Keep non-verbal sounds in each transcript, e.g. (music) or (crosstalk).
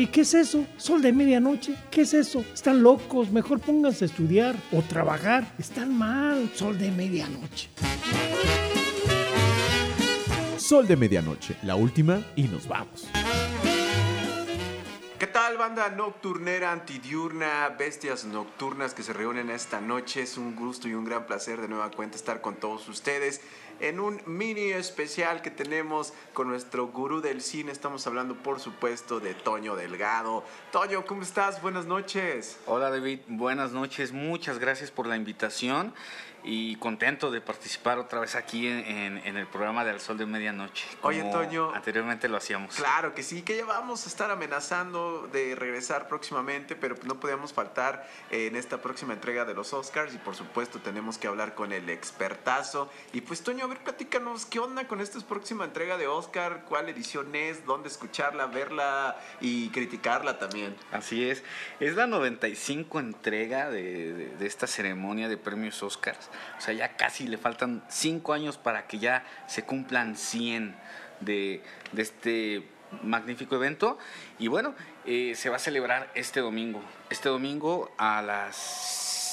Oye, ¿qué es eso? ¿Sol de medianoche? ¿Qué es eso? Están locos, mejor pónganse a estudiar o trabajar. Están mal, sol de medianoche. Sol de medianoche, la última y nos vamos. ¿Qué tal, banda nocturnera, antidiurna, bestias nocturnas que se reúnen esta noche? Es un gusto y un gran placer de nueva cuenta estar con todos ustedes en un mini especial que tenemos con nuestro gurú del cine. Estamos hablando, por supuesto, de Toño Delgado. Toño, ¿cómo estás? Buenas noches. Hola, David. Buenas noches. Muchas gracias por la invitación y contento de participar otra vez aquí en, el programa de Al Sol de Medianoche. Oye, Toño. Anteriormente lo hacíamos. Claro que sí, que ya vamos a estar amenazando de regresar próximamente, pero no podíamos faltar en esta próxima entrega de los Oscars y por supuesto tenemos que hablar con el expertazo. Y pues, Toño, a ver, platícanos, ¿qué onda con esta próxima entrega de Oscar? ¿Cuál edición es? ¿Dónde escucharla, verla y criticarla también? Así es. Es la 95 entrega de, de esta ceremonia de premios Oscars. O sea, ya casi le faltan cinco años para que ya se cumplan 100 de, este magnífico evento. Y bueno, eh, se va a celebrar este domingo. Este domingo a las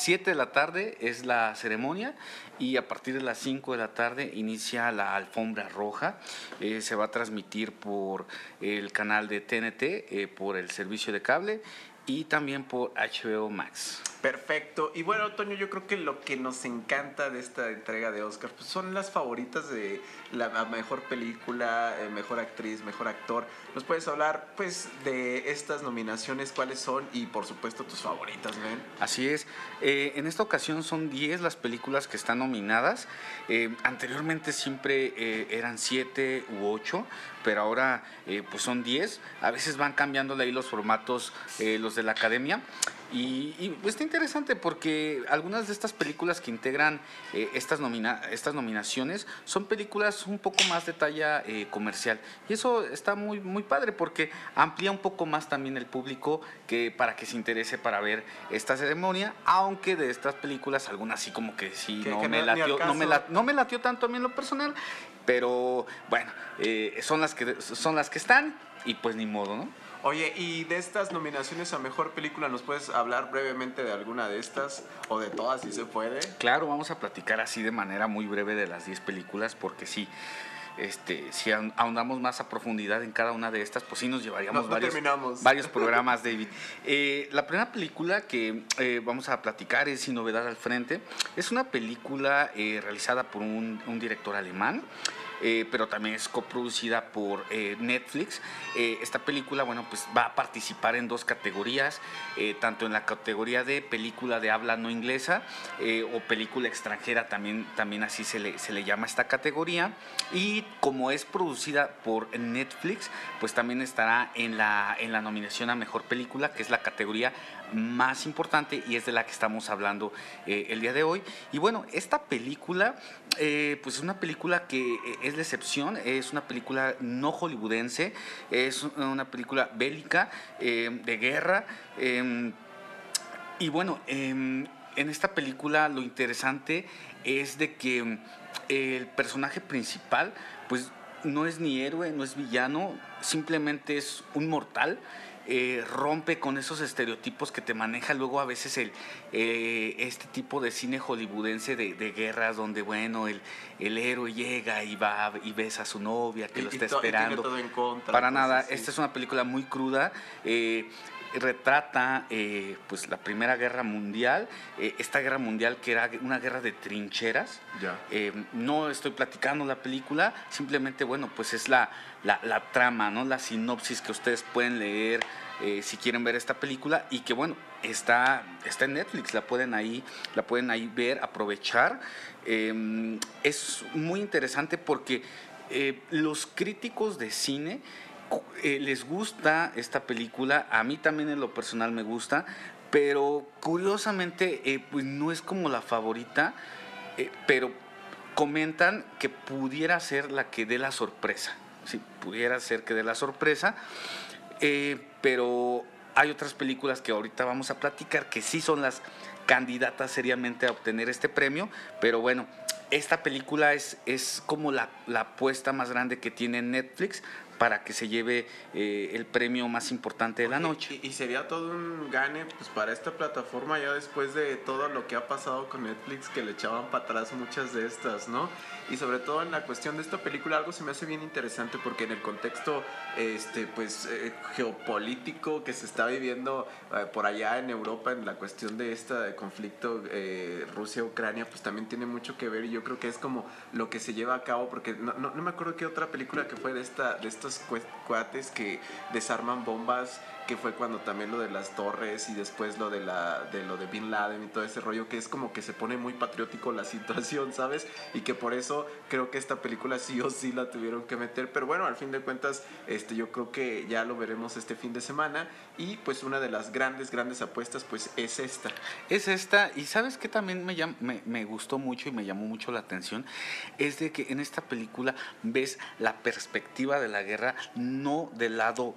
7 de la tarde es la ceremonia y a partir de las 5 de la tarde inicia la alfombra roja. Eh, se va a transmitir por el canal de TNT, eh, por el servicio de cable y también por HBO Max. Perfecto. Y bueno, Toño, yo creo que lo que nos encanta de esta entrega de Oscar pues son las favoritas de la mejor película, eh, mejor actriz, mejor actor. ¿Nos puedes hablar pues de estas nominaciones, cuáles son y por supuesto tus favoritas, ¿ven? Así es. Eh, en esta ocasión son 10 las películas que están nominadas. Eh, anteriormente siempre eran 7 u 8, pero ahora pues son 10. A veces van cambiando ahí los formatos, los de la academia. Y, pues, está interesante porque algunas de estas películas que integran eh, estas, nomina estas nominaciones son películas un poco más de talla eh, comercial. Y eso está muy, muy padre porque amplía un poco más también el público que, para que se interese para ver esta ceremonia, aunque de estas películas algunas sí como que sí no, me latió, no, me no me latió tanto a mí en lo personal, pero bueno, eh, son, las que, son las que están y pues ni modo, ¿no? Oye, y de estas nominaciones a mejor película, ¿nos puedes hablar brevemente de alguna de estas o de todas, si se puede? Claro, vamos a platicar así de manera muy breve de las 10 películas, porque sí. Este, si ahondamos más a profundidad en cada una de estas, pues sí nos llevaríamos varios, varios, (laughs) programas, David. Eh, la primera película que eh, vamos a platicar es Sin Novedad al Frente. Es una película eh, realizada por un, un director alemán. Eh, pero también es coproducida por eh, Netflix. Eh, esta película, bueno, pues va a participar en dos categorías, tanto en la categoría de película de habla no inglesa o película extranjera, también, también así se le, se le llama esta categoría. Y como es producida por Netflix, pues también estará en la, en la nominación a Mejor Película, que es la categoría más importante y es de la que estamos hablando el día de hoy. Y bueno, esta película, pues es una película que es la excepción, es una película no hollywoodense, es una película bélica, eh, de guerra. Em, y bueno, em, en esta película lo interesante es de que em, el personaje principal, pues no es ni héroe, no es villano, simplemente es un mortal eh, rompe con esos estereotipos que te maneja luego a veces el, eh, este tipo de cine hollywoodense de, guerras donde, bueno, el, el, héroe llega y va y besa a su novia que lo está esperando. Para nada, esta es una película muy cruda. Eh, retrata pues la primera guerra mundial esta guerra mundial que era una guerra de trincheras no estoy platicando la película simplemente bueno pues es la, la, trama, ¿no? la sinopsis que ustedes pueden leer eh, si quieren ver esta película y que bueno, está, está en Netflix, la pueden ahí, la pueden ahí ver, aprovechar. Em, es muy interesante porque eh, los críticos de cine eh, les gusta esta película, a mí también en lo personal me gusta, pero curiosamente pues no es como la favorita, pero comentan que pudiera ser la que dé la sorpresa si pudiera ser que dé la sorpresa. Eh, pero hay otras películas que ahorita vamos a platicar que sí son las candidatas seriamente a obtener este premio, pero bueno, esta película es, es como la, la apuesta más grande que tiene Netflix para que se lleve eh, el premio más importante de la noche. Y, sería todo un gane pues para esta plataforma ya después de todo lo que ha pasado con Netflix que le echaban para atrás muchas de estas, ¿no? Y sobre todo en la cuestión de esta película algo se me hace bien interesante porque en el contexto este pues eh, geopolítico que se está viviendo eh, por allá en Europa en la cuestión de este conflicto Rusia-Ucrania pues también tiene mucho que ver y yo creo que es como lo que se lleva a cabo porque no, no, no me acuerdo qué otra película que fue de esta de esta cuates que desarman bombas que fue cuando también lo de las torres y después lo de la de lo de Bin Laden y todo ese rollo que es como que se pone muy patriótico la (laughs) situación, ¿sabes? Y que por eso creo que esta película sí o sí la tuvieron que meter, pero bueno, al fin de cuentas este yo creo que ya lo veremos este fin de semana y pues una de las grandes grandes apuestas pues es esta. Es esta y sabes que también me, me, me gustó mucho y me llamó mucho la atención es de que en esta película ves la perspectiva de la guerra no del lado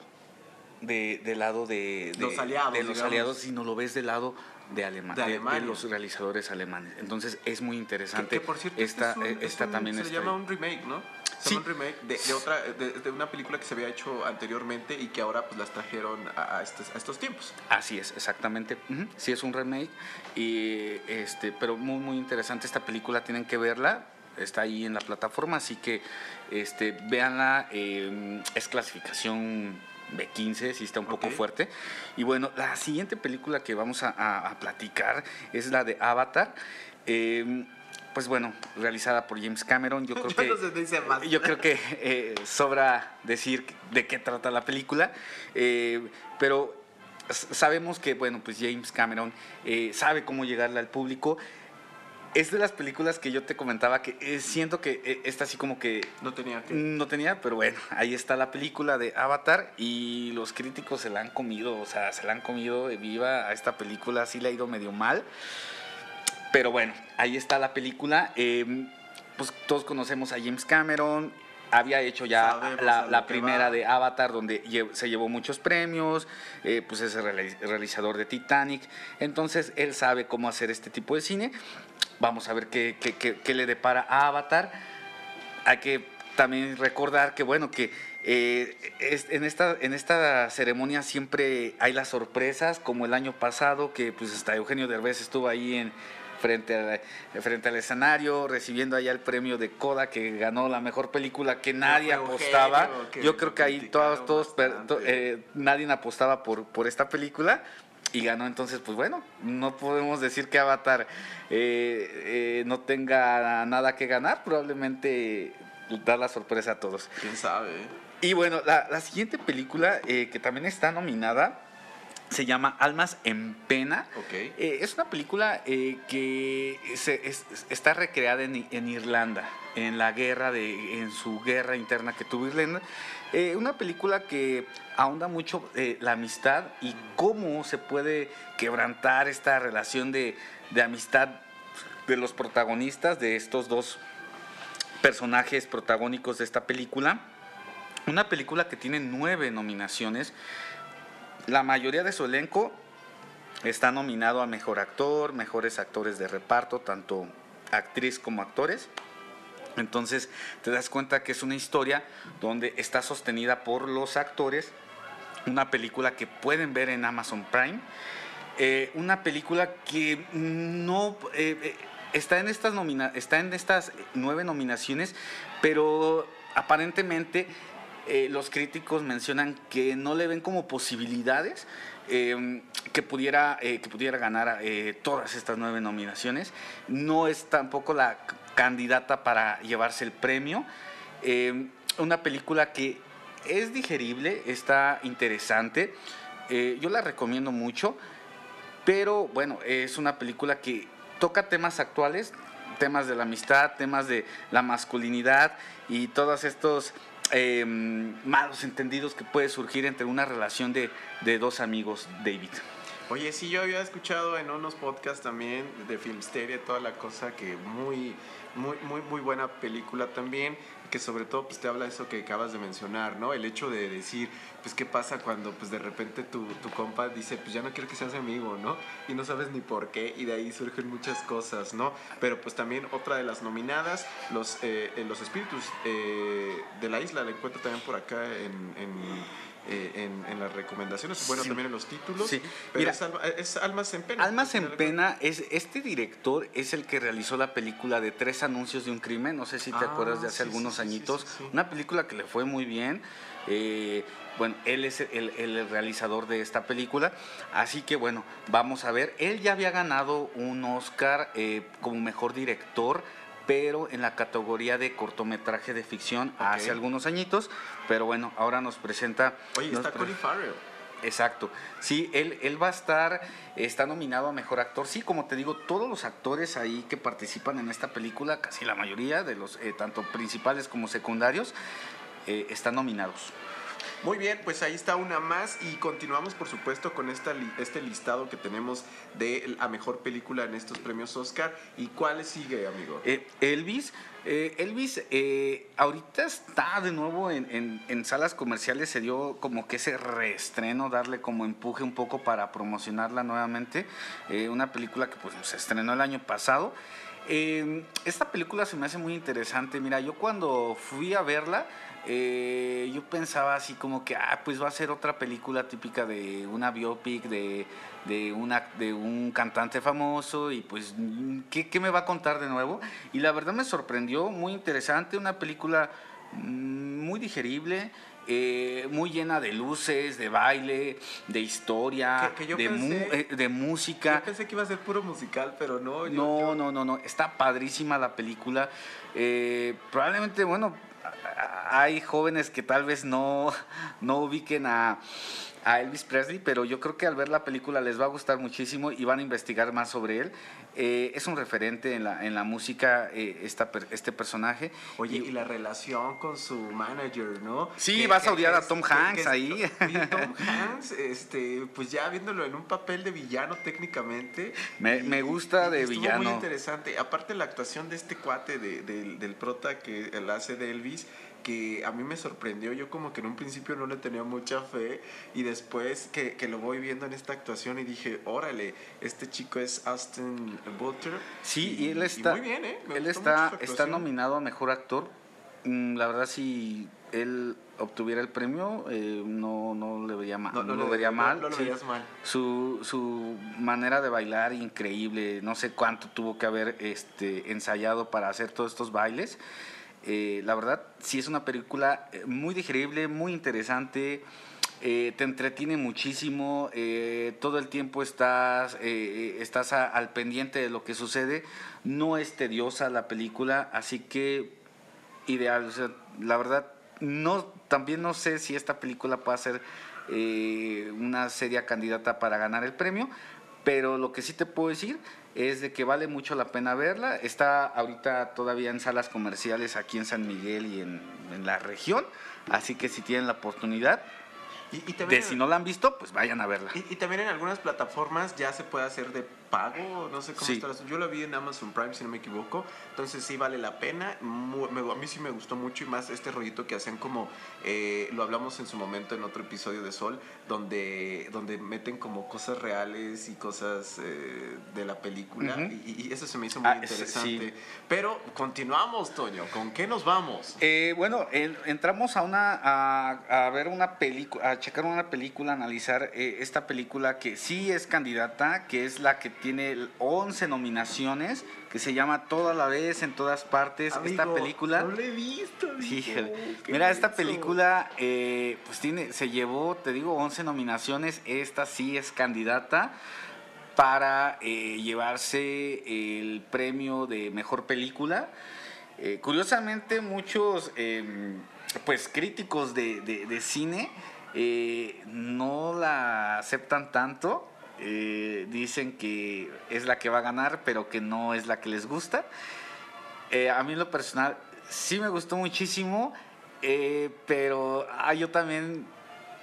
de, del lado de, los aliados, de los aliados, sino lo ves del lado de, Alemania, de, los realizadores alemanes. Entonces es muy interesante. Que, por cierto, esta, esta también se llama un remake, ¿no? Sí. un remake de, otra, de, una película que se había hecho anteriormente y que ahora pues las trajeron a, estos, a estos, tiempos. Así es, exactamente. Sí es un remake y este, pero muy muy interesante esta película. Tienen que verla está ahí en la plataforma, así que este, véanla, em, es clasificación B15, sí está un poco fuerte. Y bueno, la siguiente película que vamos a, platicar es la de Avatar. Em, pues bueno, realizada por James Cameron. Yo (laughs) creo que, yo creo que eh, sobra decir de qué trata la película, eh, pero sabemos que bueno, pues James Cameron eh, sabe cómo llegarle al público es de las películas que yo te comentaba que eh, siento que eh, esta así como que no tenía no tenía pero bueno ahí está la película de Avatar y los críticos se la han comido o sea se la han comido de viva a esta película sí le ha ido medio mal pero bueno ahí está la película em, pues todos conocemos a James Cameron había hecho ya la, primera de Avatar, donde se llevó muchos premios, eh, pues es el realizador de Titanic, entonces él sabe cómo hacer este tipo de cine. Vamos a ver qué, le depara a Avatar. Hay que también recordar que, bueno, que eh, en, esta, en esta ceremonia siempre hay las sorpresas, como el año pasado, que pues hasta Eugenio Derbez estuvo ahí en, frente, frente al escenario, recibiendo allá el premio de Coda, que ganó la mejor película que nadie apostaba. Yo creo que ahí todos, todos eh, nadie apostaba por, por esta película y ganó. Entonces pues bueno no podemos decir que Avatar eh, eh, no tenga nada que ganar. Probablemente da la sorpresa a todos. Quién sabe y bueno la, siguiente película eh, que también está nominada se llama Almas en Pena. es una película que se, está recreada en, en, Irlanda, en la guerra, de, en su guerra interna que tuvo Irlanda. Eh, una película que ahonda mucho eh, la amistad y cómo se puede quebrantar esta relación de, amistad de los protagonistas, de estos dos personajes protagónicos de esta película. Una película que tiene nueve nominaciones. La mayoría de su elenco está nominado a Mejor Actor, Mejores Actores de Reparto, tanto actriz como actores. Entonces te das cuenta que es una historia donde está sostenida por los actores, una película que pueden ver en Amazon Prime, eh, una película que no eh, eh, está, en estas está en estas nueve nominaciones, pero aparentemente los críticos mencionan que no le ven como posibilidades que, pudiera, que pudiera ganar todas estas nueve nominaciones. No es tampoco la candidata para llevarse el premio. Eh, una película que es digerible, está interesante. Eh, yo la recomiendo mucho, pero bueno, es una película que toca temas actuales, temas de la amistad, temas de la masculinidad y todos estos eh, malos entendidos que puede surgir entre una relación de, de dos amigos, David. Oye, sí, yo había escuchado en unos podcasts también de Filmsteria toda la cosa que muy muy, muy, muy buena película también que sobre todo pues te habla eso que acabas de mencionar, ¿no? El hecho de decir, pues qué pasa cuando pues de repente tu, tu compa dice, pues ya no quiero que seas amigo, ¿no? Y no sabes ni por qué y de ahí surgen muchas cosas, ¿no? Pero pues también otra de las nominadas, los, eh, los espíritus eh, de la isla, la encuentro también por acá en eh, en, las recomendaciones, bueno, también en los títulos. Sí. Pero es, Almas en Pena. Almas en Pena, es, este director es el que realizó la película de Tres Anuncios de un Crimen, no sé si te ah, acuerdas de hace algunos añitos, una película que le fue muy bien. Eh, bueno, él es el, el, realizador de esta película, así que bueno, vamos a ver. Él ya había ganado un Oscar eh, como mejor director pero en la categoría de cortometraje de ficción hace algunos añitos, pero bueno, ahora nos presenta... Oye, está Colin Farrell. Exacto. Sí, él, él va a estar, está nominado a Mejor Actor. Sí, como te digo, todos los actores ahí que participan en esta película, casi la mayoría de los, eh, tanto principales como secundarios, eh, están nominados. Muy bien, pues ahí está una más y continuamos por supuesto con este listado que tenemos de la mejor película en estos premios Oscar. ¿Y cuál sigue, amigo? Eh, Elvis. Eh, Elvis, eh, ahorita está de nuevo en, salas comerciales, se dio como que ese reestreno, darle como empuje un poco para promocionarla nuevamente. una película que pues se estrenó el año pasado. esta película se me hace muy interesante. Mira, yo cuando fui a verla, eh, yo pensaba así como que, ah, pues va a ser otra película típica de una biopic de, de, una, de un cantante famoso y pues, ¿qué, ¿qué, me va a contar de nuevo? Y la verdad me sorprendió, muy interesante, una película mm, muy digerible. Eh, muy llena de luces, de baile, de historia, de, eh, de, música. Yo pensé que iba a ser puro musical, pero no. no, no, no, no. Está padrísima la película. probablemente, bueno, hay jóvenes que tal vez no, no ubiquen a, a Elvis Presley, pero yo creo que al ver la película les va a gustar muchísimo y van a investigar más sobre él. Eh, es un referente en la, en la música eh, esta, este personaje. Oye, y, la relación con su manager, ¿no? Sí, vas a odiar a Tom Hanks ahí. Tom Hanks, este, pues ya viéndolo en un papel de villano técnicamente. Me, me gusta de villano. muy interesante. Aparte la actuación de este cuate de, del prota que él hace de Elvis que a mí me sorprendió. Yo como que en un principio no le tenía mucha fe y después que, que lo voy viendo en esta actuación y dije, órale, este chico es Austin Butler. Sí, y, él está... muy bien, ¿eh? él está, está nominado a Mejor Actor. Mm, la verdad, si él obtuviera el premio, eh, no, no le vería mal. No, lo vería mal. No, lo verías mal. Su, su manera de bailar increíble. No sé cuánto tuvo que haber este, ensayado para hacer todos estos bailes. Eh, la verdad, sí es una película eh, muy digerible, muy interesante. Eh, te entretiene muchísimo, todo el tiempo estás, estás al pendiente de lo que sucede, no es tediosa la película, así que ideal, la verdad, no, también no sé si esta película puede ser una seria candidata para ganar el premio, pero lo que sí te puedo decir es de que vale mucho la pena verla. Está ahorita todavía en salas comerciales aquí en San Miguel y en, en la región, así que si tienen la oportunidad, y, de si no la han visto, pues vayan a verla. Y, y, también en algunas plataformas ya se puede hacer de pago, no sé cómo está. Yo la vi en Amazon Prime, si no me equivoco. Entonces sí vale la pena. a mí sí me gustó mucho y más este rollito que hacen como, eh, lo hablamos en su momento en otro episodio de Sol, donde, donde meten como cosas reales y cosas eh, de la película. y, eso se me hizo muy ah, interesante. Pero continuamos, Toño. ¿Con qué nos vamos? Eh, bueno, entramos a una a, a ver una película, a checar una película, analizar esta película que sí es candidata, que es la que tiene 11 nominaciones, que se llama Toda la vez, en todas partes. esta película. No la he visto, Mira, esta película, eh, pues tiene, se llevó, te digo, 11 nominaciones. Esta sí es candidata para eh, llevarse el premio de mejor película. Eh, curiosamente, muchos em, pues críticos de, de cine no la aceptan tanto eh, dicen que es la que va a ganar, pero que no es la que les gusta. Eh, a mí en lo personal sí me gustó muchísimo, eh, pero ah, yo también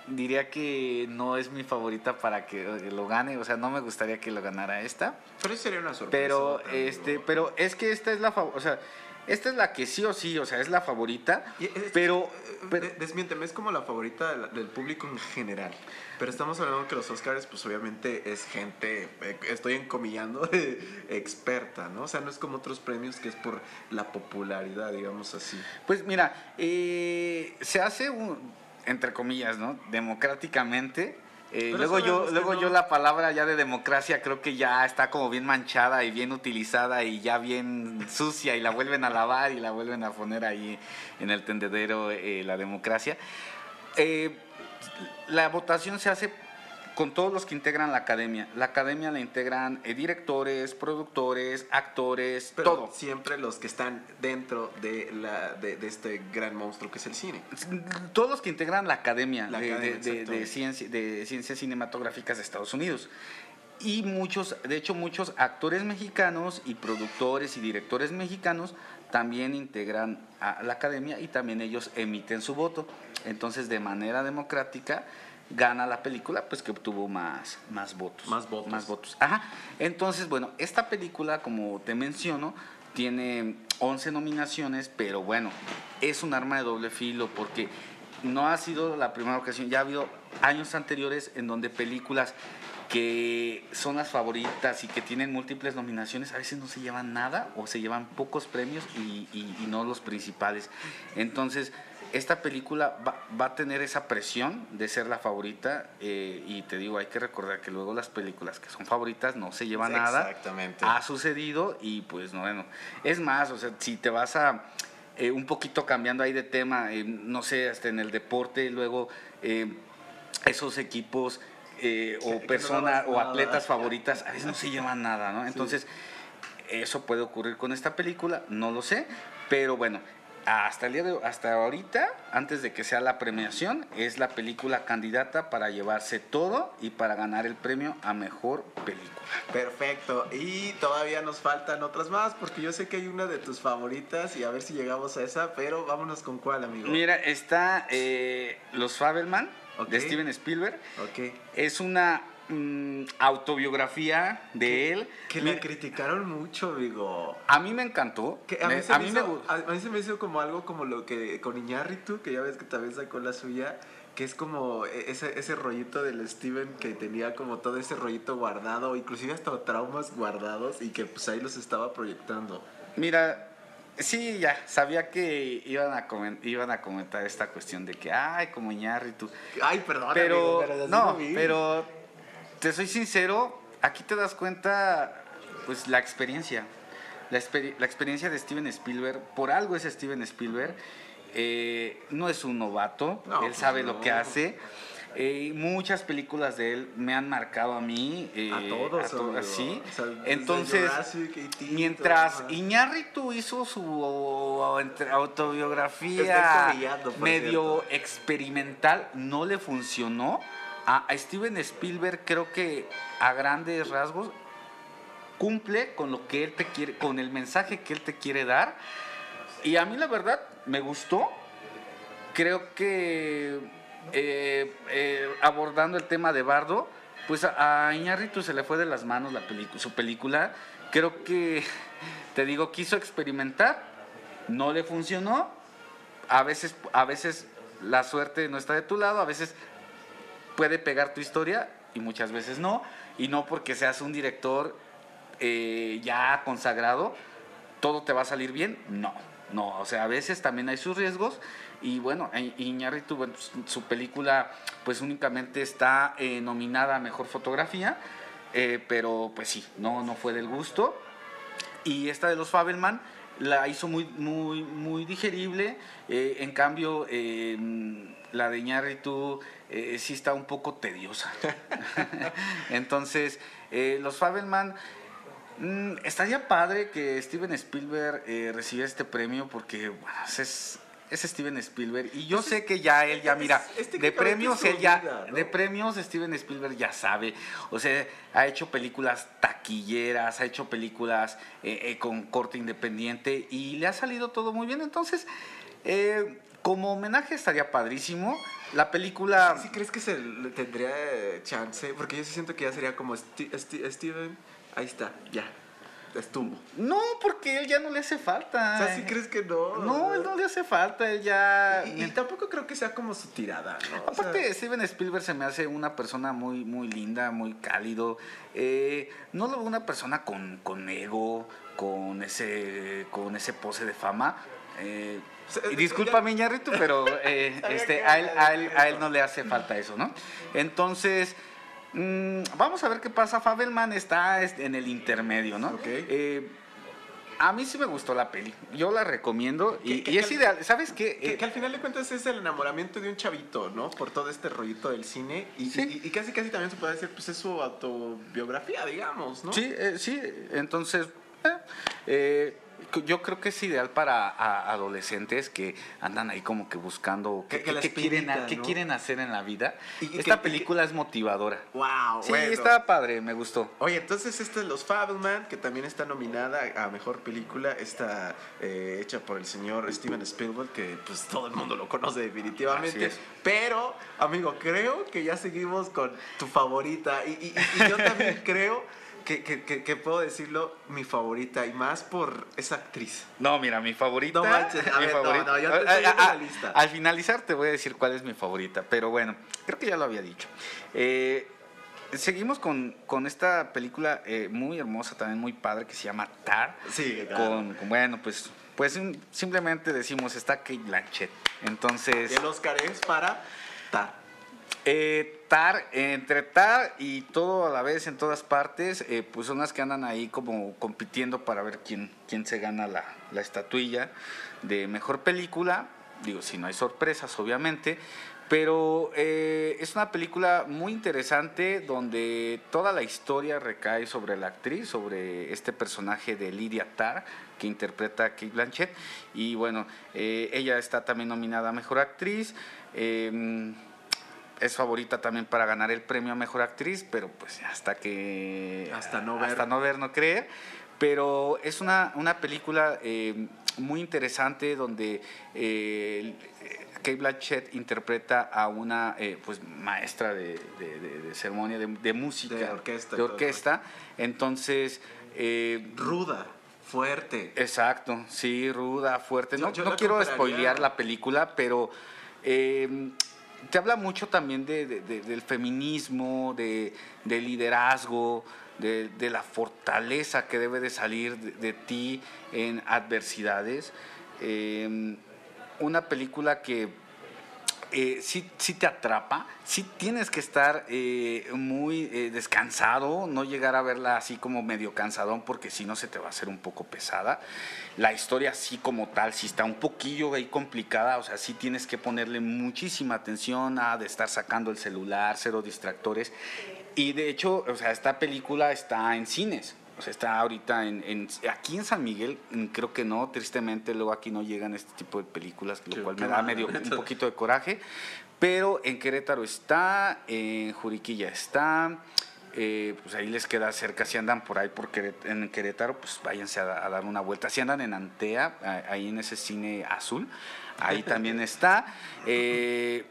diría que no es mi favorita para que lo gane, o sea, no me gustaría que lo ganara esta. Pero sería una sorpresa. Pero este, pero es que esta es la, o sea, esta es la que sí o sí, o sea, es la favorita, pero, eh, Desmiénteme, es como la favorita del, público en general. Pero estamos hablando que los Oscars, pues obviamente es gente, eh, estoy encomillando, experta, ¿no? O sea, no es como otros premios que es por la popularidad, digamos así. Pues mira, eh, se hace, un, entre comillas, ¿no? Democráticamente eh, luego yo, luego yo la palabra ya de democracia creo que ya está como bien manchada y bien utilizada y ya bien sucia y la vuelven a lavar y la vuelven a poner ahí en el tendedero eh, la democracia. Eh, la votación se hace con todos los que integran la academia. La academia la integran eh, directores, productores, actores, todo. Siempre los que están dentro de, la, de, este gran monstruo que es el cine. Todos los que integran la academia, de, de, ciencia, de ciencias cinematográficas de Estados Unidos. Y muchos, de hecho muchos actores mexicanos y productores y directores mexicanos también integran a la academia y también ellos emiten su voto. Entonces, de manera democrática, gana la película, pues que obtuvo más, más votos. Más votos. Más votos. Ajá. Entonces, bueno, esta película, como te menciono, tiene 11 nominaciones, pero bueno, es un arma de doble filo porque no ha sido la primera ocasión, ya ha habido años anteriores en donde películas que son las favoritas y que tienen múltiples nominaciones, a veces no se llevan nada o se llevan pocos premios y, y no los principales. Entonces, esta película va, a tener esa presión de ser la favorita eh, y te digo, hay que recordar que luego las películas que son favoritas no se llevan nada. Exactamente. Ha sucedido y pues no, bueno, es más, o sea, si te vas a eh, un poquito cambiando ahí de tema, eh, no sé, hasta en el deporte, luego esos equipos o personas o atletas favoritas a veces no se llevan nada, ¿no? Entonces, eso puede ocurrir con esta película, no lo sé, pero bueno, hasta el día de hasta ahorita, antes de que sea la premiación, es la película candidata para llevarse todo y para ganar el premio a mejor película. Perfecto. Y todavía nos faltan otras más, porque yo sé que hay una de tus favoritas y a ver si llegamos a esa, pero vámonos con cuál, amigo. Mira, está eh, Los Fabelman de Steven Spielberg. Okay. Es una Mm, autobiografía de él. Que le criticaron mucho, digo. A mí me encantó. a, mí se, me, hizo, a mí se me hizo como algo como lo que con Iñárritu, que ya ves que también sacó la suya, que es como e, ese, ese rollito del Steven que tenía como todo ese rollito guardado, inclusive hasta traumas guardados y que pues ahí los estaba proyectando. Mira, Sí, ya, sabía que iban a, iban a comentar esta cuestión de que, ay, como Iñárritu. Ay, perdón, pero, no, pero te soy sincero, aquí te das cuenta, pues, la experiencia. La, experiencia de Steven Spielberg, por algo es Steven Spielberg, eh, no es un novato, él pues sabe lo que hace. Eh, muchas películas de él me han marcado a mí. Eh, a todos, así. Entonces, mientras Iñárritu hizo su autobiografía medio experimental, no le funcionó a, Steven Spielberg creo que a grandes rasgos cumple con lo que él te quiere, con el mensaje que él te quiere dar. Y a mí la verdad me gustó. Creo que eh, eh, abordando el tema de Bardo, pues a, Iñarritu se le fue de las manos la su película. Creo que, te digo, quiso experimentar, no le funcionó. A veces, a veces la suerte no está de tu lado, a veces puede pegar tu historia y muchas veces no. Y no porque seas un director eh, ya consagrado, todo te va a salir bien. No, no. O sea, a veces también hay sus riesgos. Y bueno, Iñárritu, pues, su película pues únicamente está eh, nominada a Mejor Fotografía, eh, pero pues sí, no, no fue del gusto. Y esta de los Fabelman la hizo muy, muy, muy digerible. en cambio, la de Iñárritu eh, sí está un poco tediosa. (laughs) Entonces, eh, los Fabelman, mm, estaría padre que Steven Spielberg eh, recibiera este premio porque, bueno, es, es Steven Spielberg. Y yo sé que ya él ya mira este de premios él ya de premios Steven Spielberg ya sabe. O sea ha hecho películas taquilleras ha hecho películas con corte independiente y le ha salido todo muy bien. Entonces como homenaje estaría padrísimo la película... ¿Sí, crees que se tendría chance? Porque yo siento que ya sería como Steven, ahí está, ya, estuvo. No, porque él ya no le hace falta. O sea, ¿sí crees que no? No, él no le hace falta, él ya... Y, tampoco creo que sea como su tirada, ¿no? Aparte, Steven Spielberg se me hace una persona muy, muy linda, muy cálido. Eh, no lo veo una persona con, con ego, con ese, con ese pose de fama. Eh, y disculpa, Miñarrito, pero (laughs) eh, este, a, él, a, él, a él no le hace falta eso, ¿no? Entonces, mm, vamos a ver qué pasa. Fabelman está en el intermedio, ¿no? Eh, a mí sí me gustó la peli. Yo la recomiendo y, es ideal. ¿Sabes qué? Que, al final de cuentas es el enamoramiento de un chavito, ¿no? Por todo este rollito del cine. Y, y, casi casi también se puede decir, pues es su autobiografía, digamos, ¿no? Sí, sí. Entonces, eh, yo creo que es ideal para adolescentes que andan ahí como que buscando qué, quieren, qué quieren hacer en la vida. Esta película es motivadora. Wow, sí, está padre, me gustó. Oye, entonces esta es Los Fableman, que también está nominada a mejor película, está eh, hecha por el señor Steven Spielberg, que pues todo el mundo lo conoce definitivamente. Pero, amigo, creo que ya seguimos con tu favorita y yo también (laughs) creo que, puedo decirlo, mi favorita y más por esa actriz. No, mira, mi favorita. No manches, a ver, No, no, yo te estoy la lista. Al finalizar te voy a decir cuál es mi favorita, pero bueno, creo que ya lo había dicho. Eh, seguimos con, con, esta película eh, muy hermosa, también muy padre, que se llama Tar. Sí, con, bueno, pues, pues simplemente decimos, está Kate Blanchett. Entonces. Y el Oscar es para Tar. Eh, tar, entre Tar y todo a la vez en todas partes, eh, pues son las que andan ahí como compitiendo para ver quién, quién se gana la, estatuilla de mejor película. Digo, si no hay sorpresas, obviamente. Pero eh, es una película muy interesante donde toda la historia recae sobre la actriz, sobre este personaje de Lydia Tar, que interpreta a Kate Blanchett. Y bueno, ella está también nominada a Mejor Actriz es favorita también para ganar el premio a mejor actriz, pero pues hasta que. Hasta no ver. Hasta no ver, no creer. Pero es una, una película eh, muy interesante donde eh, Kate Blanchett interpreta a una eh, pues maestra de, ceremonia, de, música, de orquesta. De orquesta. Entonces. ruda fuerte. Exacto, sí, ruda, fuerte. no, no quiero spoilear la película, pero te habla mucho también de, del feminismo, de, liderazgo, de, la fortaleza que debe de salir de, ti en adversidades. Em, una película que eh, sí, te atrapa, sí tienes que estar eh, muy eh, descansado, no llegar a verla así como medio cansadón, porque si no se te va a hacer un poco pesada. La historia así como tal, si está un poquillo ahí complicada, o sea, sí tienes que ponerle muchísima atención a de estar sacando el celular, cero distractores. Y de hecho, o sea, esta película está en cines. O sea, está ahorita en, aquí en San Miguel, mm, creo que no, tristemente, luego aquí no llegan este tipo de películas, lo cual me da medio un poquito de coraje. Pero en Querétaro está, en Juriquilla está, eh, pues ahí les queda cerca, si andan por ahí por en Querétaro, pues váyanse a, dar una vuelta. Si andan en Antea, ahí en ese cine azul, ahí también (laughs) está. Eh,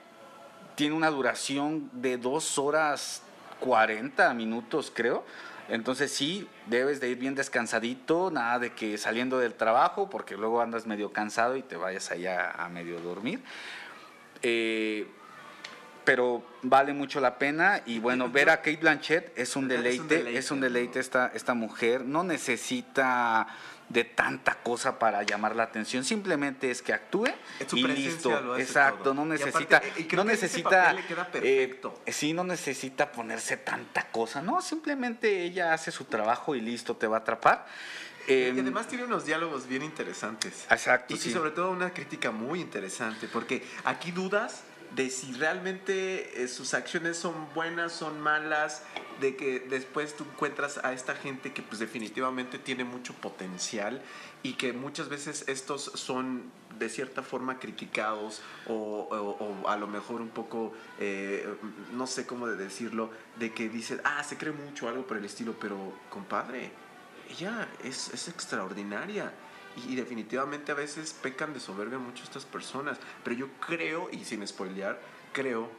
tiene una duración de dos horas 40 minutos, creo. Entonces sí, debes de ir bien descansadito, nada de que saliendo del trabajo, porque luego andas medio cansado y te vayas allá a medio dormir. Eh, pero vale mucho la pena y bueno, ver a Kate Blanchett es un deleite, es un deleite, esta, esta mujer, no necesita de tanta cosa para llamar la atención, simplemente es que actúe y listo. Exacto, no necesita, eh, no necesita, eh, sí, no necesita ponerse tanta cosa, no, simplemente ella hace su trabajo y listo, te va a atrapar. y em, además tiene unos diálogos bien interesantes. Exacto. Y, y sobre todo una crítica muy interesante, porque aquí dudas de si realmente eh, sus acciones son buenas, son malas, de que después tú encuentras a esta gente que pues definitivamente tiene mucho potencial y que muchas veces estos son de cierta forma criticados o, a lo mejor un poco, eh, no sé cómo de decirlo, de que dicen, ah, se cree mucho, algo por el estilo, pero compadre, ella es, es extraordinaria y definitivamente a veces pecan de soberbia mucho estas personas, pero yo creo, y sin spoilear, creo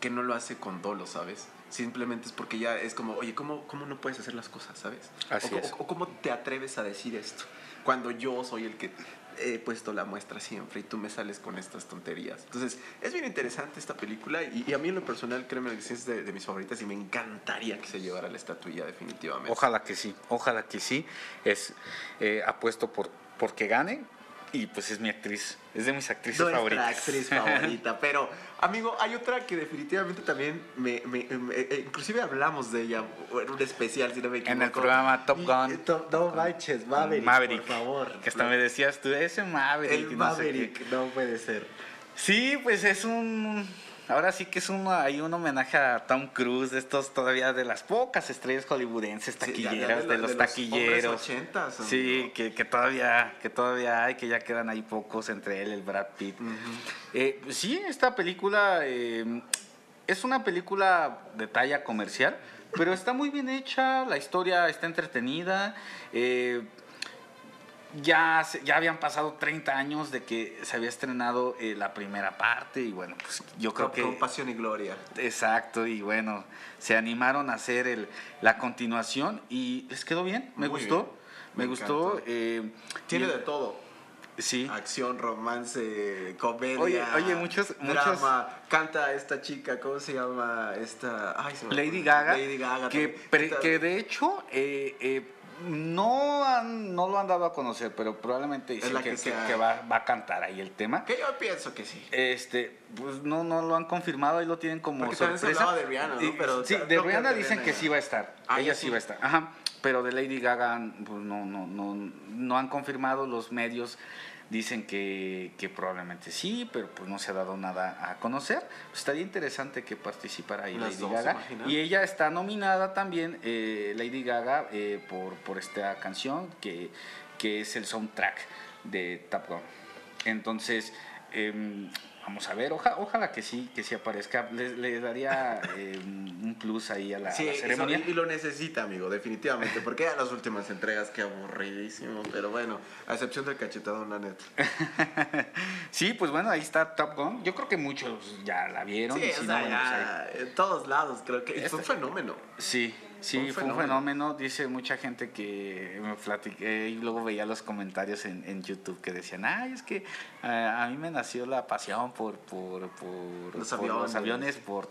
que no lo hace con dolo, ¿sabes? Simplemente es porque ya es como, oye, ¿cómo, cómo no puedes hacer las cosas, ¿sabes? Así o, es. o cómo te atreves a decir esto cuando yo soy el que he puesto la muestra siempre y tú me sales con estas tonterías. Entonces, es bien interesante esta película y, a mí en lo personal, créeme que es de, mis favoritas y me encantaría que se llevara la estatuilla definitivamente. Ojalá que sí, ojalá que sí. Es eh, apuesto por porque gane y pues es mi actriz, es de mis actrices Nuestra favoritas. actriz (laughs) favorita, pero amigo, hay otra que definitivamente también me, eh, inclusive hablamos de ella en un especial, si no me equivoco. En el programa Top Gun. Eh, no manches, Maverick, Maverick, por favor. Que hasta me decías tú, ese Maverick. El Maverick, no puede ser. Sí, pues es un Ahora sí que es un, hay un homenaje a Tom Cruise, de estos todavía de las pocas estrellas hollywoodenses taquilleras, de, los, taquilleros. sí, que, todavía, que todavía hay, que ya quedan ahí pocos entre él, el Brad Pitt. Eh, sí, esta película eh, es una película de talla comercial, pero está muy bien hecha, la historia está entretenida. Eh, ya, ya habían pasado 30 años de que se había estrenado eh, la primera parte y bueno, pues yo creo que... Con pasión y gloria. Exacto, y bueno, se animaron a hacer el, la continuación y les quedó bien, me gustó, me, gustó. Eh, Tiene de todo. Sí. Acción, romance, comedia. Oye, oye muchos, drama. Canta esta chica, ¿cómo se llama? Esta. Lady Gaga. Lady Gaga. Que, que de hecho, eh, eh no, han, no lo han dado a conocer, pero probablemente dicen que, va, a cantar ahí el tema. Que yo pienso que sí. Este, pues no, no lo han confirmado, y lo tienen como Porque sorpresa. de Rihanna, ¿no? Pero sí, de Rihanna dicen que sí va a estar. Ah, ella sí. va a estar. Ajá. Pero de Lady Gaga pues no, no, no, no han confirmado los medios Dicen que, probablemente sí, pero pues no se ha dado nada a conocer. Pues, estaría interesante que participara ahí Lady Gaga. Y ella está nominada también, eh, Lady Gaga, eh, por, por esta canción que, que es el soundtrack de Top Gun. Entonces, em, Vamos a ver, ojalá que sí, que sí aparezca. Le, daría (laughs) eh, un plus ahí a la, ceremonia. y lo necesita, amigo, definitivamente. Porque a las últimas entregas, qué aburridísimo. Pero bueno, a excepción del cachetado, la neta. (laughs) sí, pues bueno, ahí está Top Gun. Yo creo que muchos ya la vieron. Sí, pues en todos lados, creo que es un fenómeno. Sí, Sí, fue un fenómeno. Dice mucha gente que me platiqué y luego veía los comentarios en, en YouTube que decían, ay, es que eh, a mí me nació la pasión por, por, por, los, aviones, los aviones, por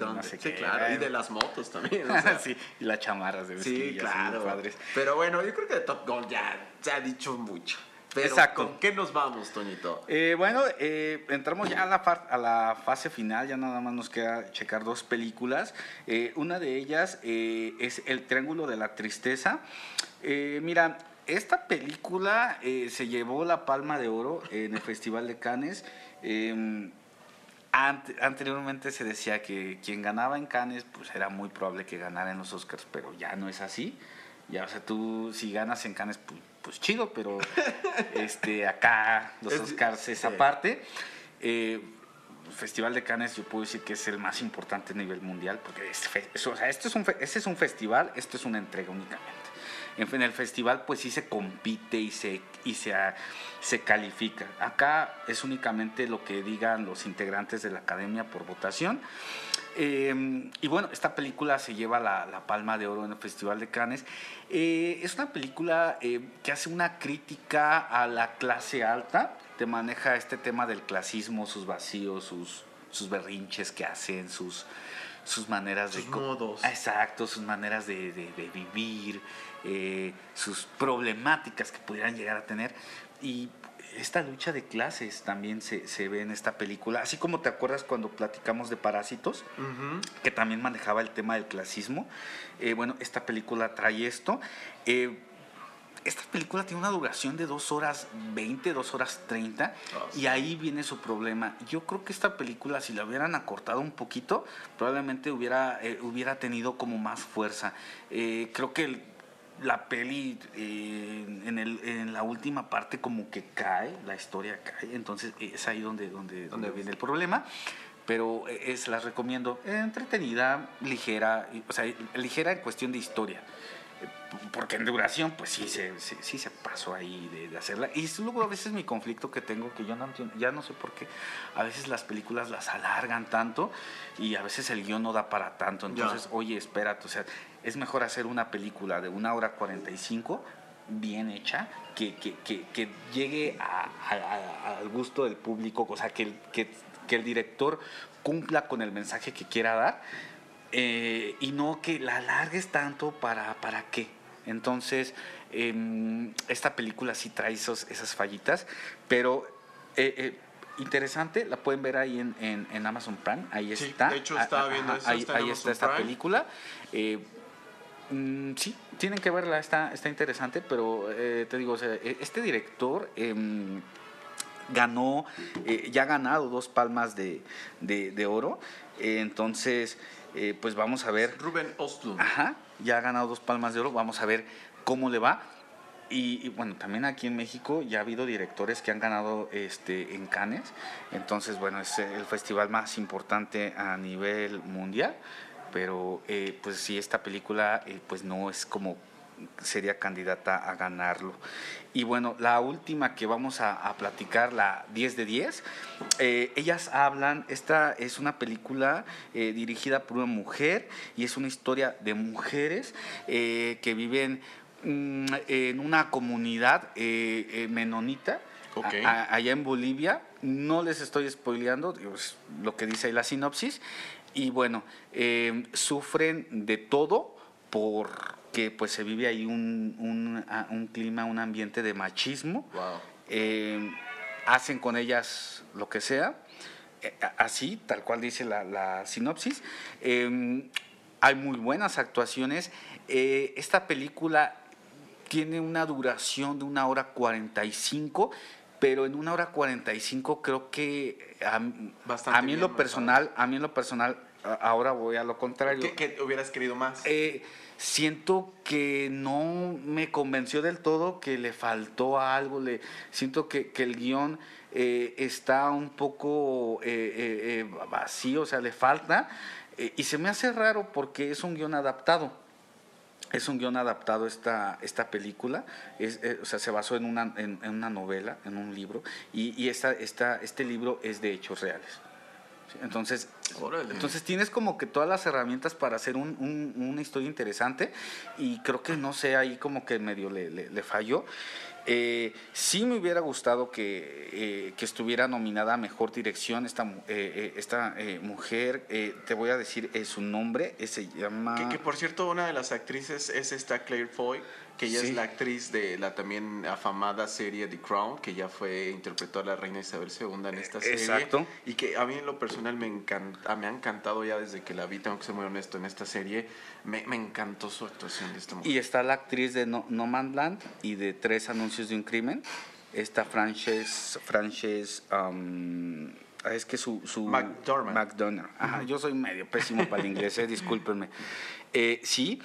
no sé sí, claro, y de las motos también. (laughs) sí, y las chamarras de Sí, claro. Padres. Pero bueno, yo creo que de Top Gun ya se ha dicho mucho. Pero, ¿con qué nos vamos, Toñito? Eh, bueno, eh, entramos ya a la, a la fase final, ya nada más nos queda checar dos películas. Eh, una de ellas es El Triángulo de la Tristeza. mira, esta película se llevó la palma de oro en el Festival de Cannes. Em, anteriormente se decía que quien ganaba en Cannes pues era muy probable que ganara en los Oscars, pero ya no es así. Ya, o sea, tú si ganas en Cannes, pues pues chido, pero (laughs) este, acá los Oscars es aparte. Eh, Festival de Cannes yo puedo decir que es el más importante a nivel mundial, porque o sea, este, es un, este es un festival, esto es una entrega únicamente. En el festival pues sí se compite y se, y se, se califica. Acá es únicamente lo que digan los integrantes de la academia por votación. Eh, y bueno, esta película se lleva la, palma de oro en el Festival de Cannes. Eh, es una película eh, que hace una crítica a la clase alta, te maneja este tema del clasismo, sus vacíos, sus, sus berrinches que hacen, sus, sus maneras sus de... modos. Exacto, sus maneras de, de vivir, sus problemáticas que pudieran llegar a tener. Y esta lucha de clases también se, se, ve en esta película, así como te acuerdas cuando platicamos de Parásitos, que también manejaba el tema del clasismo. Eh, bueno, esta película trae esto. Eh, esta película tiene una duración de 2 horas 20, 2 horas 30, ah, y ahí viene su problema. Yo creo que esta película, si la hubieran acortado un poquito, probablemente hubiera, eh, hubiera tenido como más fuerza. creo que el, la peli eh, en, el, en, la última parte como que cae, la historia cae, entonces es ahí donde, donde, donde viene el problema. Pero es, las recomiendo entretenida, ligera, o sea, ligera en cuestión de historia. Porque en duración, pues sí se, sí, se pasó ahí de, hacerla. Y es luego a veces mi conflicto que tengo, que yo no ya no sé por qué, a veces las películas las alargan tanto y a veces el guion no da para tanto. Entonces, oye, espérate, o sea, es mejor hacer una película de una hora 45 bien hecha, que, que, que, llegue al gusto del público, o sea, que, que, el director cumpla con el mensaje que quiera dar eh, y no que la alargues tanto para, para qué. Entonces, em, esta película sí trae esas fallitas, pero eh, eh, interesante, la pueden ver ahí en, en, Amazon Prime, ahí está. De hecho, estaba viendo eso, ahí, está, esta película. Mm, sí, tienen que verla, está, está interesante, pero te digo, e, este director em, ganó, ya ha ganado dos palmas de, de oro, entonces eh, pues vamos a ver. Ruben Ostlund. Ajá, ya ha ganado dos palmas de oro, vamos a ver cómo le va. Y, bueno, también aquí en México ya ha habido directores que han ganado este, en Cannes, entonces bueno, es el festival más importante a nivel mundial, pero eh, pues sí, esta película eh, pues no es como sería candidata a ganarlo. Y bueno, la última que vamos a, platicar, la 10 de 10, eh, ellas hablan, esta es una película eh, dirigida por una mujer y es una historia de mujeres eh, que viven mm, en una comunidad menonita. allá en Bolivia, no les estoy spoileando lo que dice ahí la sinopsis, y bueno, sufren de todo por que pues se vive ahí un, un, clima, un ambiente de machismo. Eh, hacen con ellas lo que sea, eh, así, tal cual dice la, sinopsis. Em, hay muy buenas actuaciones. Eh, esta película tiene una duración de una hora 45, pero en una hora 45 creo que a, a mí en lo personal, a mí en lo personal, ahora voy a lo contrario. ¿Qué, hubieras querido más? siento que no me convenció del todo, que le faltó algo, le, siento que, el guion eh, está un poco eh, eh, vacío, o sea, le falta, y se me hace raro porque es un guion adaptado. Es un guion adaptado esta, esta película, es, o sea, se basó en una, en, una novela, en un libro, y, y esta, esta, este libro es de hechos reales. Entonces, entonces tienes como que todas las herramientas para hacer una historia interesante y creo que no sé, ahí como que medio le, le, falló. Eh, sí me hubiera gustado que, eh, que, estuviera nominada a Mejor Dirección esta, eh, esta mujer, te voy a decir su nombre, se llama... Que, que, por cierto una de las actrices es esta Claire Foy, que ella es la actriz de la también afamada serie The Crown, que ya fue interpretó a la reina Isabel II en esta serie. Exacto. Y que a mí en lo personal me encanta, me ha encantado ya desde que la vi, tengo que ser muy honesto en esta serie, me, me encantó su actuación de esta mujer. Y está la actriz de No, no Man Land y de Tres Anuncios de un Crimen, esta Frances, Frances um, es que su... su McDormand. McDonald. Ajá, yo soy medio pésimo para el inglés, eh, (laughs) discúlpenme. Eh, sí,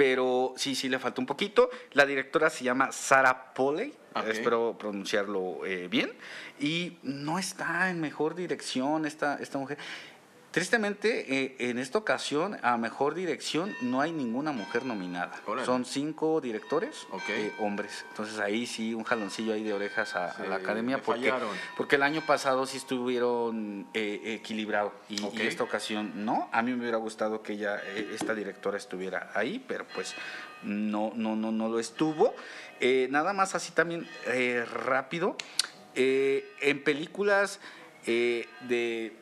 pero sí, sí le falta un poquito. La directora se llama Sarah Polley, espero pronunciarlo eh, bien, y no está en mejor dirección esta, esta mujer. Tristemente, eh, en esta ocasión, a mejor dirección no hay ninguna mujer nominada. Son cinco directores, eh, hombres. Entonces ahí sí, un jaloncillo ahí de orejas a, la academia. Porque, porque el año pasado sí estuvieron eh, equilibrados y, esta ocasión no. A mí me hubiera gustado que ella, esta directora estuviera ahí, pero pues no, no, no, no lo estuvo. nada más así también rápido. en películas de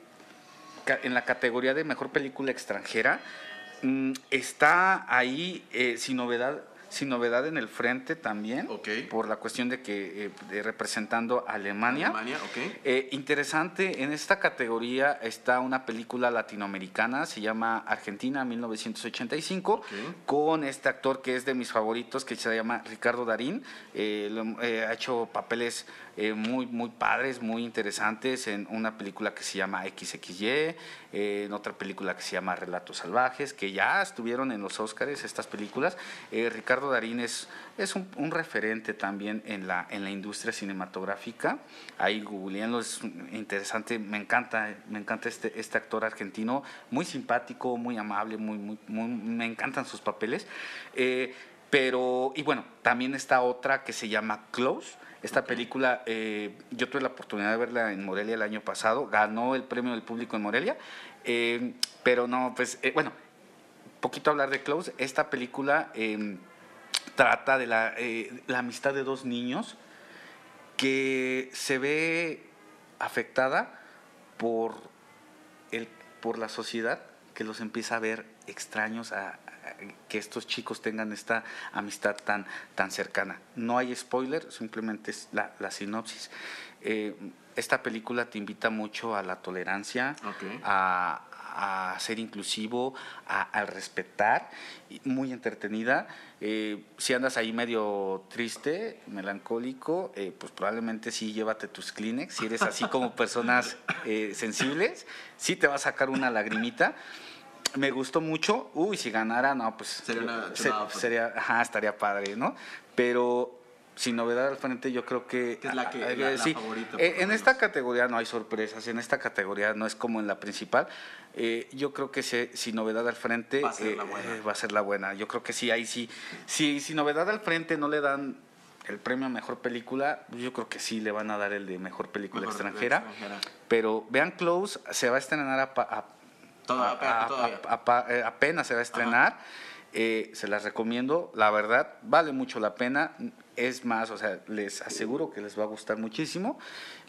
en la categoría de mejor película extranjera, mm, está ahí eh, sin novedad sin novedad en el frente también, por la cuestión de que eh, representando a Alemania. Alemania eh, interesante, en esta categoría está una película latinoamericana, se llama Argentina 1985, con este actor que es de mis favoritos, que se llama Ricardo Darín, ha hecho papeles eh, muy, muy padres, muy interesantes en una película que se llama XXY, eh, en otra película que se llama Relatos Salvajes, que ya estuvieron en los Oscars estas películas. Eh, Ricardo Darín es, es un, referente también en la, en la industria cinematográfica. Ahí googleanlo, es interesante, me encanta, me encanta este, este actor argentino, muy simpático, muy amable, muy, muy, me encantan sus papeles. Pero, y bueno, también está otra que se llama Close. Esta película, eh, yo tuve la oportunidad de verla en Morelia el año pasado, ganó el premio del público en Morelia, eh, pero no, pues, eh, bueno, poquito hablar de Close. Esta película em, trata de la, la amistad de dos niños que se ve afectada por, el, por la sociedad que los empieza a ver extraños, a, que estos chicos tengan esta amistad tan, tan cercana. No hay spoiler, simplemente es la, sinopsis. Eh, esta película te invita mucho a la tolerancia, a, ser inclusivo, a, respetar, muy entretenida. Eh, si andas ahí medio triste, melancólico, eh, pues probablemente sí llévate tus Kleenex. Si eres así como (laughs) personas sensibles, sí te va a sacar una lagrimita me gustó mucho. Uy, si ganara, no, pues. Sería una sería, ajá, estaría padre, ¿no? Pero sin novedad al frente, yo creo que. es la, que, sí, eh, en esta categoría no hay sorpresas, en esta categoría no es como en la principal. Eh, yo creo que sin novedad al frente va a, ser la buena. Eh, va a ser la buena. Yo creo que sí, ahí sí. Si sin novedad al frente no le dan el premio a mejor película, yo creo que sí le van a dar el de mejor película extranjera, Pero vean Close, se va a estrenar a eh, apenas se va a estrenar. Eh, se las recomiendo, la verdad, vale mucho la pena. Es más, o sea, les aseguro que les va a gustar muchísimo,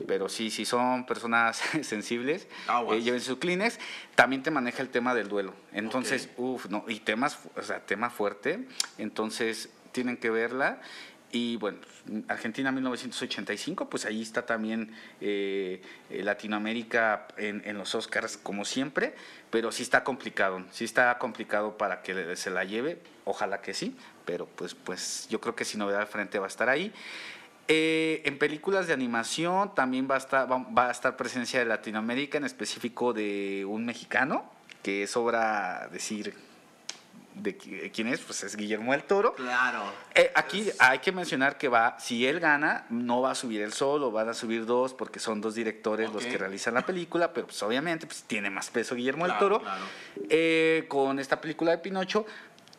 pero sí, si son personas (laughs) sensibles, eh, lleven su Kleenex. También te maneja el tema del duelo. Entonces, uff, no, y temas, o sea, tema fuerte. Entonces, tienen que verla. Y bueno, Argentina 1985, pues ahí está también eh, eh, Latinoamérica en, los Oscars como siempre, pero sí está complicado, sí está complicado para que se la lleve, ojalá que sí, pero pues, pues yo creo que sin novedad al frente va a estar ahí. Eh, en películas de animación también va a, estar, va a estar presencia de Latinoamérica, en específico de un mexicano, que sobra decir de quién es, pues es Guillermo del Toro. Claro. Eh, aquí hay que mencionar que va, si él gana, no va a subir él solo, van a subir dos, porque son dos directores los que realizan la película, pero pues obviamente pues, tiene más peso Guillermo del Toro. Eh, con esta película de Pinocho,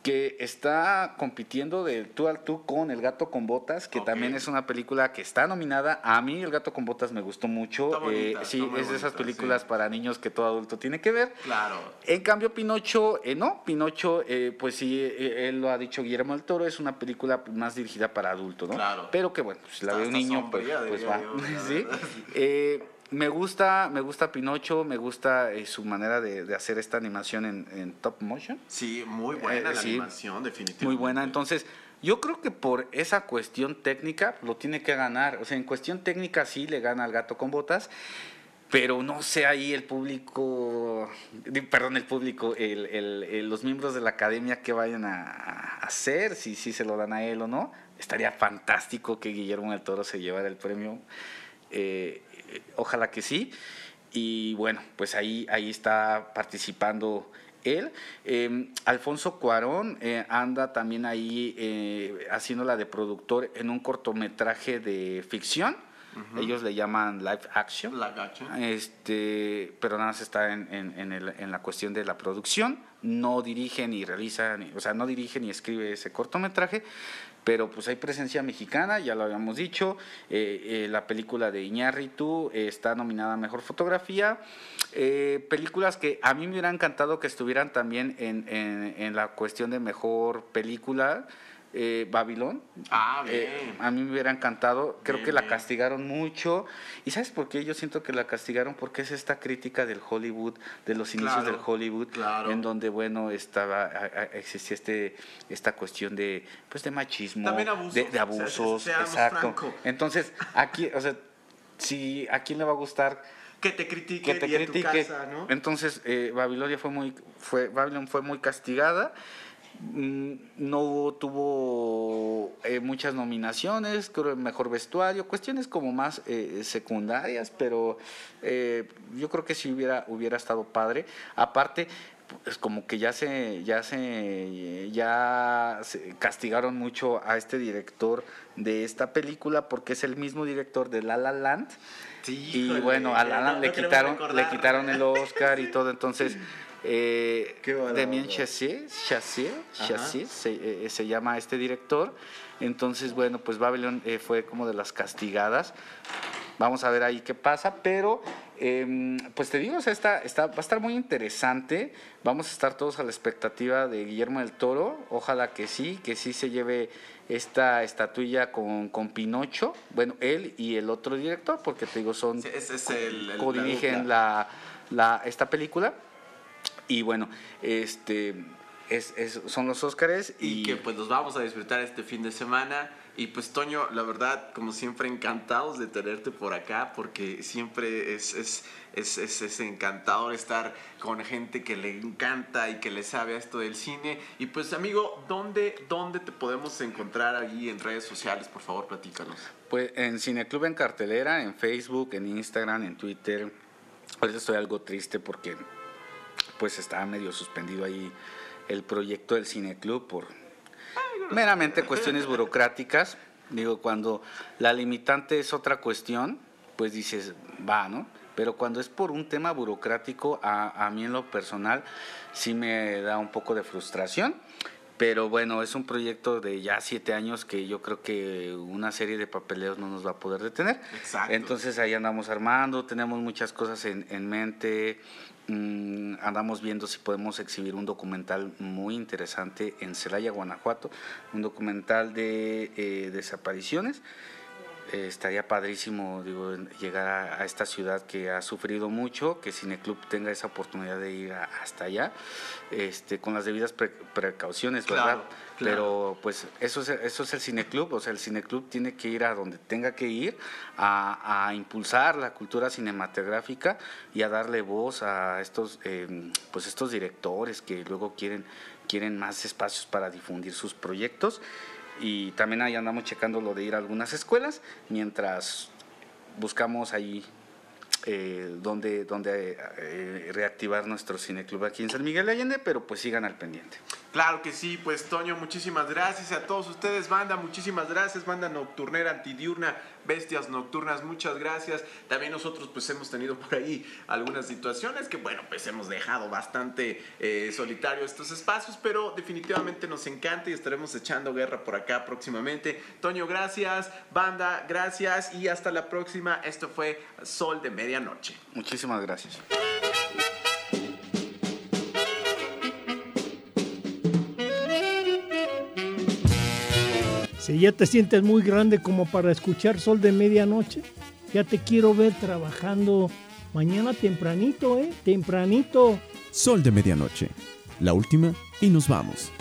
que está compitiendo de tú al tú con El gato con botas, que también es una película que está nominada. A mí El gato con botas me gustó mucho. Eh, sí, es de esas películas para niños que todo adulto tiene que ver. Claro. En cambio, Pinocho, eh, no, Pinocho, eh, pues sí, él lo ha dicho Guillermo del Toro, es una película más dirigida para adultos, ¿no? Claro. Pero que bueno, si la ve un niño, pues, pues va. (laughs) ¿Sí? Me gusta, me gusta Pinocho, me gusta eh, su manera de, hacer esta animación en, top motion. Sí, muy buena eh, la animación, definitivamente. Muy buena. Entonces, yo creo que por esa cuestión técnica lo tiene que ganar. O sea, en cuestión técnica sí le gana al gato con botas. Pero no sé ahí el público, perdón, el público, los miembros de la academia que vayan a, hacer, si, si se lo dan a él o no. Estaría fantástico que Guillermo del Toro se llevara el premio. Eh, ojalá que sí. Y bueno, pues ahí, ahí está participando él. Em, Alfonso Cuarón eh, anda también ahí eh, haciéndola de productor en un cortometraje de ficción. Ellos le llaman live action. Este, pero nada más está en, en, el, en, la cuestión de la producción. No dirige ni realiza, o sea, no dirige ni escribe ese cortometraje, pero pues hay presencia mexicana, ya lo habíamos dicho, eh, eh, la película de Iñárritu eh, está nominada a Mejor Fotografía, películas que a mí me hubiera encantado que estuvieran también en, en la cuestión de Mejor Película, eh, Babilón. Ah, bien. Eh, a mí me hubiera encantado. Creo que la castigaron mucho. ¿Y sabes por qué? Yo siento que la castigaron porque es esta crítica del Hollywood, de los inicios del Hollywood, en donde, bueno, estaba existía este esta cuestión de pues de machismo, de, abusos, exacto. Entonces, aquí, o sea, si a quién le va a gustar que te critique, que te critique. Entonces, eh, Babilonia fue muy fue Babilón fue muy castigada. Mm, no tuvo eh, muchas nominaciones, creo mejor vestuario, cuestiones como más eh, secundarias, pero eh, yo creo que si hubiera hubiera estado padre. Aparte, pues como que ya se ya se ya se castigaron mucho a este director de esta película porque es el mismo director de La La Land. y bueno, a La Land le quitaron le quitaron el Oscar y (laughs) todo, entonces Eh, Damien Chassier, Chassier, Chassier se, se, llama este director. Entonces, bueno, pues Babylon fue como de las castigadas. Vamos a ver ahí qué pasa, pero Em, pues te digo, está, está, va a estar muy interesante. Vamos a estar todos a la expectativa de Guillermo del Toro. Ojalá que sí, que sí se lleve esta estatuilla con, con Pinocho. Bueno, él y el otro director, porque te digo, son. ese es el, co-dirigen la, la, esta película. Y bueno, este. Es, son los Óscares y, y que pues los vamos a disfrutar este fin de semana y pues Toño, la verdad, como siempre, encantados de tenerte por acá, porque siempre es, es, es, es, encantador estar con gente que le encanta y que le sabe a esto del cine. Y pues amigo, ¿dónde, dónde te podemos encontrar allí en redes sociales? Por favor, platícanos. Pues en Cineclub en cartelera, en Facebook, en Instagram, en Twitter. Ahorita estoy algo triste porque pues está medio suspendido ahí el proyecto del Cineclub por meramente cuestiones burocráticas. Digo, cuando la limitante es otra cuestión, pues dices, va, ¿no? Pero cuando es por un tema burocrático, a, a mí en lo personal sí me da un poco de frustración. Pero bueno, es un proyecto de ya siete años que yo creo que una serie de papeleos no nos va a poder detener. Exacto. Entonces ahí andamos armando, tenemos muchas cosas en, en mente. Mm, andamos viendo si podemos exhibir un documental muy interesante en Celaya, Guanajuato, un documental de eh, desapariciones. Eh, estaría padrísimo digo, llegar a, esta ciudad que ha sufrido mucho, que Cineclub tenga esa oportunidad de ir hasta allá, este, con las debidas precauciones, ¿verdad? Pero pues eso es, eso es el cineclub, o sea, el cineclub tiene que ir a donde tenga que ir, a, impulsar la cultura cinematográfica y a darle voz a estos, em, pues estos directores que luego quieren, quieren más espacios para difundir sus proyectos. Y también ahí andamos checando lo de ir a algunas escuelas, mientras buscamos ahí eh, donde, eh, reactivar nuestro cineclub aquí en San Miguel de Allende, pero pues sigan al pendiente. Claro que sí, pues Toño, muchísimas gracias a todos ustedes, banda, muchísimas gracias, banda nocturnera, antidiurna, bestias nocturnas, muchas gracias. También nosotros pues hemos tenido por ahí algunas situaciones que bueno, pues hemos dejado bastante eh, solitario estos espacios, pero definitivamente nos encanta y estaremos echando guerra por acá próximamente. Toño, gracias, banda, gracias y hasta la próxima. Esto fue Sol de Medianoche. Muchísimas gracias. Si ya te sientes muy grande como para escuchar sol de medianoche, ya te quiero ver trabajando mañana tempranito, ¿eh? Tempranito. Sol de medianoche. La última y nos vamos.